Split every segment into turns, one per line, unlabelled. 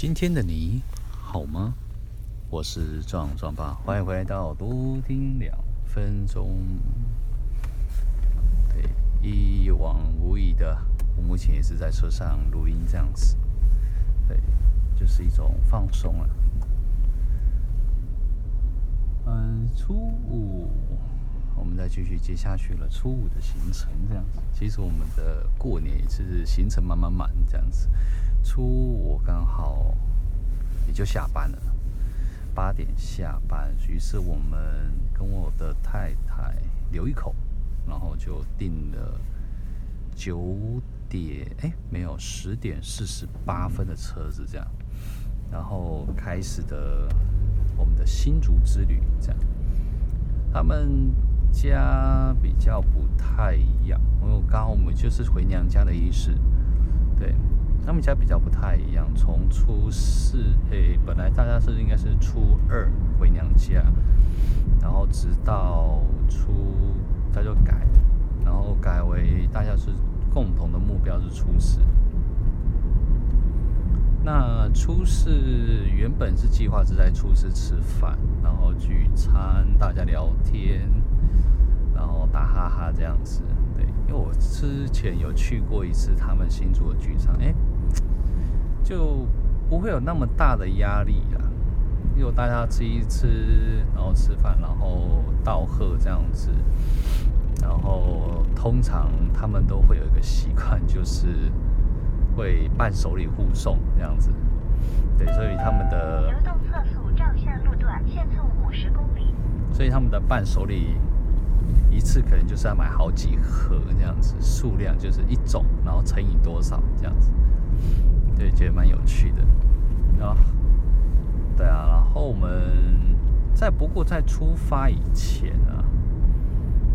今天的你好吗？我是壮壮爸，欢迎回来到多听两分钟。对，一往无遗的，我目前也是在车上录音这样子。对，就是一种放松了。嗯，初五我们再继续接下去了。初五的行程这样子，其实我们的过年也是行程满满满这样子。初我刚好也就下班了，八点下班，于是我们跟我的太太留一口，然后就订了九点，哎，没有十点四十八分的车子这样，然后开始的我们的新竹之旅这样。他们家比较不太一样，因为刚好我们就是回娘家的意思，对。他们家比较不太一样，从初四，诶，本来大家是应该是初二回娘家，然后直到初，他就改，然后改为大家是共同的目标是初四。那初四原本是计划是在初四吃饭，然后聚餐，大家聊天，然后打哈哈这样子。对，因为我之前有去过一次他们新竹的剧场，诶。就不会有那么大的压力了，因为大家吃一吃，然后吃饭，然后道贺这样子，然后通常他们都会有一个习惯，就是会伴手礼互送这样子，对，所以他们的流动测速照相路段限速五十公里，所以他们的伴手礼一次可能就是要买好几盒这样子，数量就是一种，然后乘以多少这样子。对，觉得蛮有趣的然后。对啊，然后我们在不过在出发以前啊，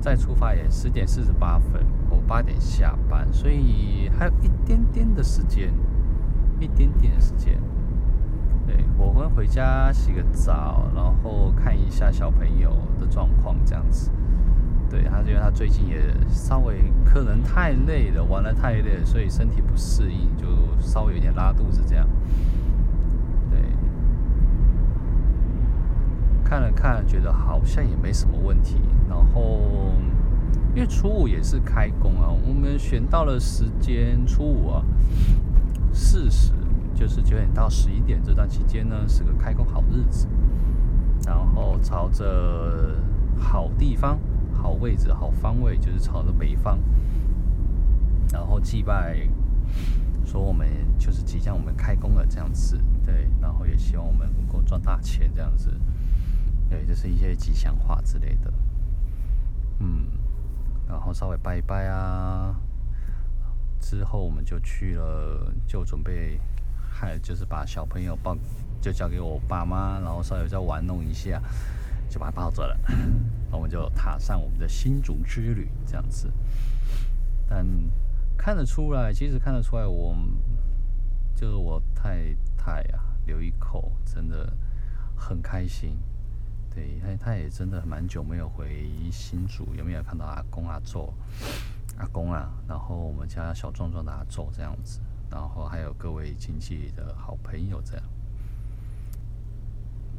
在出发也十点四十八分，我八点下班，所以还有一点点的时间，一点点时间。对，我会回家洗个澡，然后看一下小朋友的状况，这样子。对，他觉得他最近也稍微可能太累了，玩的太累了，所以身体不适应，就稍微有点拉肚子这样。对，看了看，觉得好像也没什么问题。然后，因为初五也是开工啊，我们选到了时间，初五啊，巳时，就是九点到十一点这段期间呢，是个开工好日子。然后朝着好地方。好位置，好方位，就是朝着北方，然后祭拜，说我们就是即将我们开工了这样子，对，然后也希望我们能够赚大钱这样子，对，就是一些吉祥话之类的，嗯，然后稍微拜一拜啊，之后我们就去了，就准备，还就是把小朋友抱，就交给我爸妈，然后稍微再玩弄一下。就把它抱走了，那我们就踏上我们的新竹之旅，这样子。但看得出来，其实看得出来，我就是我太太啊，留一口真的很开心。对，他他也真的蛮久没有回新竹，有没有看到阿公阿祖、阿公啊？然后我们家小壮壮的阿祖这样子，然后还有各位亲戚的好朋友这样。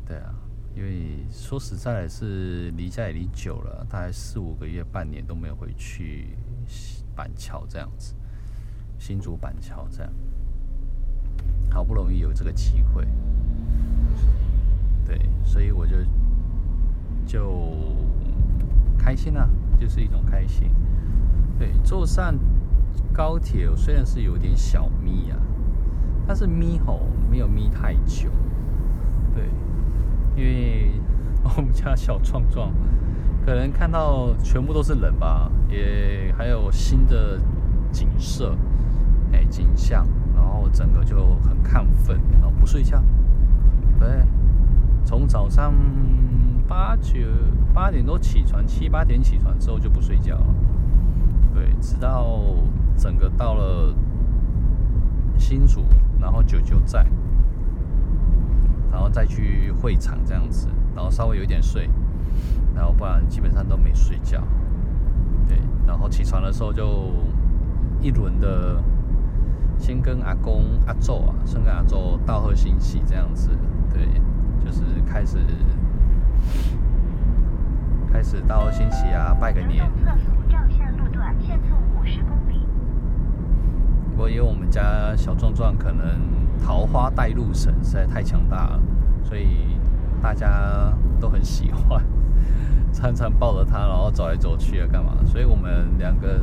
对啊。因为说实在的，是离家也离久了，大概四五个月、半年都没有回去板桥这样子，新竹板桥这样，好不容易有这个机会，对，所以我就就开心啊，就是一种开心。对，坐上高铁虽然是有点小眯啊，但是眯吼没有眯太久，因为我们家小壮壮可能看到全部都是人吧，也还有新的景色，哎，景象，然后整个就很亢奋，然后不睡觉，对，从早上八九八点多起床，七八点起床之后就不睡觉了，对，直到整个到了新竹，然后九九在。然后再去会场这样子，然后稍微有点睡，然后不然基本上都没睡觉。对，然后起床的时候就一轮的，先跟阿公阿祖啊，先跟阿祖道贺新禧这样子，对，就是开始开始道贺新禧啊，拜个年。不过因为我们家小壮壮可能桃花带路神实在太强大了，所以大家都很喜欢，常常抱着它，然后走来走去啊，干嘛？所以我们两个人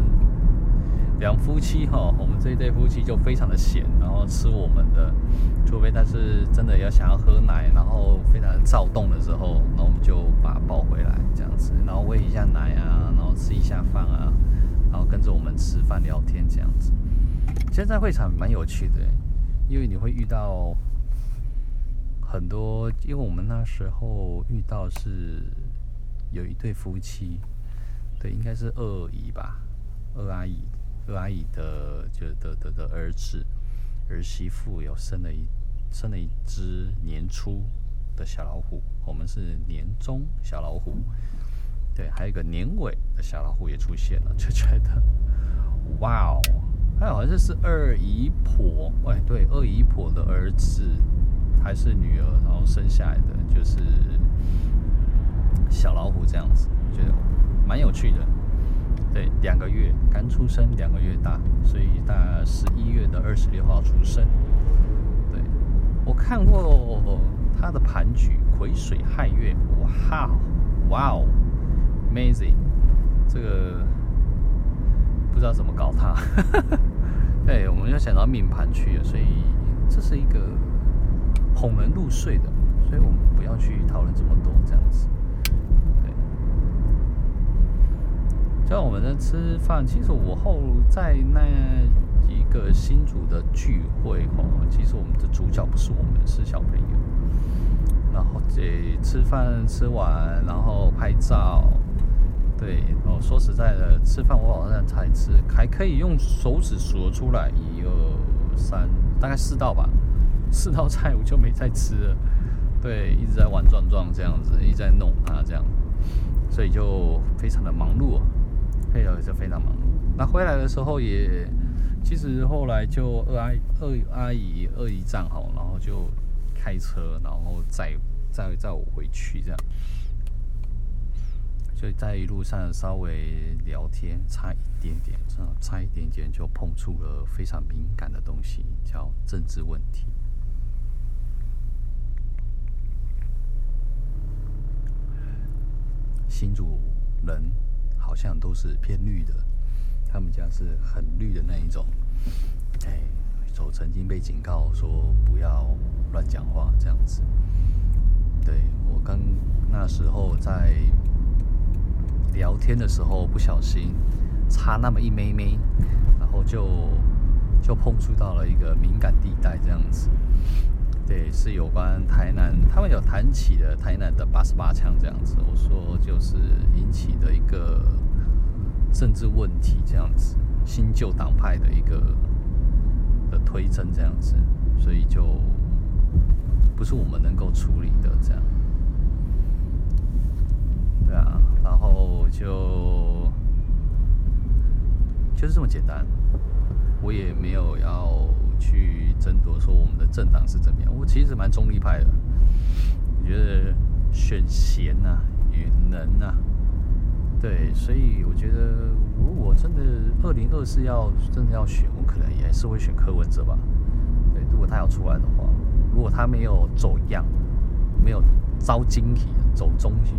两夫妻哈，我们这一对夫妻就非常的闲，然后吃我们的，除非他是真的要想要喝奶，然后非常躁动的时候，那我们就把他抱回来这样子，然后喂一下奶啊，然后吃一下饭啊，然后跟着我们吃饭聊天这样子。现在会场蛮有趣的，因为你会遇到很多，因为我们那时候遇到是有一对夫妻，对，应该是二姨吧，二阿姨，二阿姨的就的的的儿子儿媳妇有生了一生了一只年初的小老虎，我们是年中小老虎，对，还有一个年尾的小老虎也出现了，就觉得哇哦。还好像是二姨婆，哎，对，二姨婆的儿子还是女儿，然后生下来的就是小老虎这样子，我觉得蛮有趣的。对，两个月刚出生，两个月大，所以大概十一月的二十六号出生。对，我看过他的盘局，癸水亥月，哇，哇哦，amazing，这个。不知道怎么搞它，对，我们要想到命盘去，所以这是一个哄人入睡的，所以我们不要去讨论这么多这样子。对，像我们在吃饭，其实我后在那一个新组的聚会哦，其实我们的主角不是我们，是小朋友。然后这吃饭吃完，然后拍照。对哦，说实在的，吃饭我好像才吃，还可以用手指数出来，一二三，大概四道吧，四道菜我就没再吃了。对，一直在玩转转这样子，一直在弄它这样，所以就非常的忙碌，配合就非常忙碌。那回来的时候也，其实后来就二阿二阿姨二姨丈好，然后就开车，然后载载载我回去这样。所以在一路上稍微聊天，差一点点，差一点点就碰触了非常敏感的东西，叫政治问题。新主人好像都是偏绿的，他们家是很绿的那一种。哎，我曾经被警告说不要乱讲话这样子。对，我刚那时候在。聊天的时候不小心差那么一咪咪，然后就就碰触到了一个敏感地带，这样子。对，是有关台南，他们有谈起的台南的八十八枪这样子。我说就是引起的一个政治问题这样子，新旧党派的一个的推甄这样子，所以就不是我们能够处理的这样。对啊，然后就就是这么简单，我也没有要去争夺说我们的政党是怎么样，我其实蛮中立派的。我觉得选贤呐、啊、与能呐、啊，对，所以我觉得如果真的二零二四要真的要选，我可能也是会选柯文哲吧。对，如果他要出来的话，如果他没有走样，没有招惊喜，走中戏。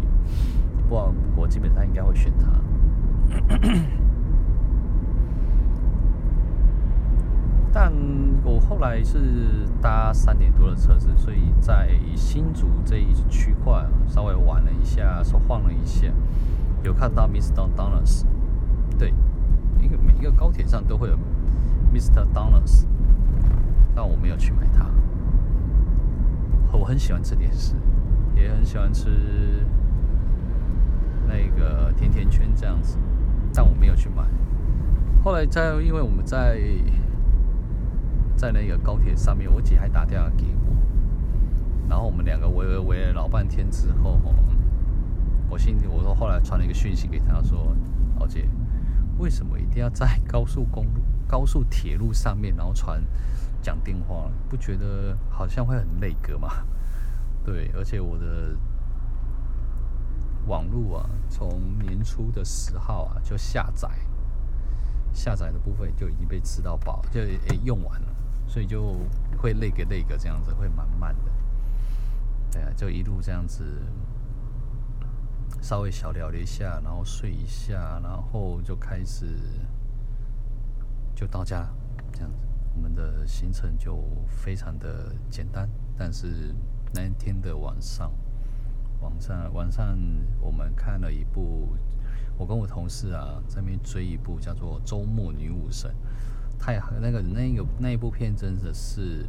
不，我基本上应该会选他，但我后来是搭三点多的车子，所以在新竹这一区块稍微玩了一下，说晃了一下，有看到 Mr. Donuts，对，一个每一个高铁上都会有 Mr. Donuts，但我没有去买它。我很喜欢吃点心，也很喜欢吃。那个甜甜圈这样子，但我没有去买。后来在，因为我们在在那个高铁上面，我姐还打电话给我，然后我们两个围了围了老半天之后，我心里我说后来传了一个讯息给她说：“老姐，为什么一定要在高速公路、高速铁路上面，然后传讲电话，不觉得好像会很累格吗？对，而且我的网络啊，从年初的十号啊就下载，下载的部分就已经被吃到饱，就诶、用完了，所以就会累个累个这样子，会蛮慢的。对啊，就一路这样子，稍微小聊了一下，然后睡一下，然后就开始就到家了，这样子。我们的行程就非常的简单，但是那一天的晚上，晚上晚上我们看了一部，我跟我同事啊在那边追一部叫做《周末女武神》，太那个那个那一部片真的是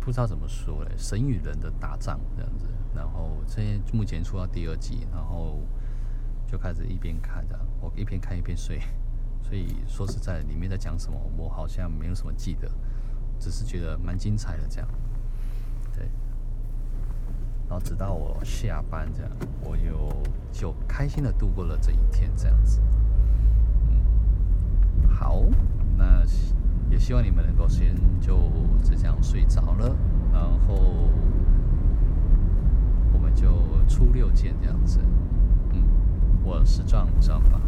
不知道怎么说嘞，神与人的打仗这样子。然后现在目前出到第二季，然后就开始一边看着，我一边看一边睡。所以说实在，里面在讲什么，我好像没有什么记得，只是觉得蛮精彩的这样。然后直到我下班这样，我又就开心的度过了这一天这样子。嗯，好，那也希望你们能够先就这样睡着了，然后我们就初六见这样子。嗯，我是壮壮吧。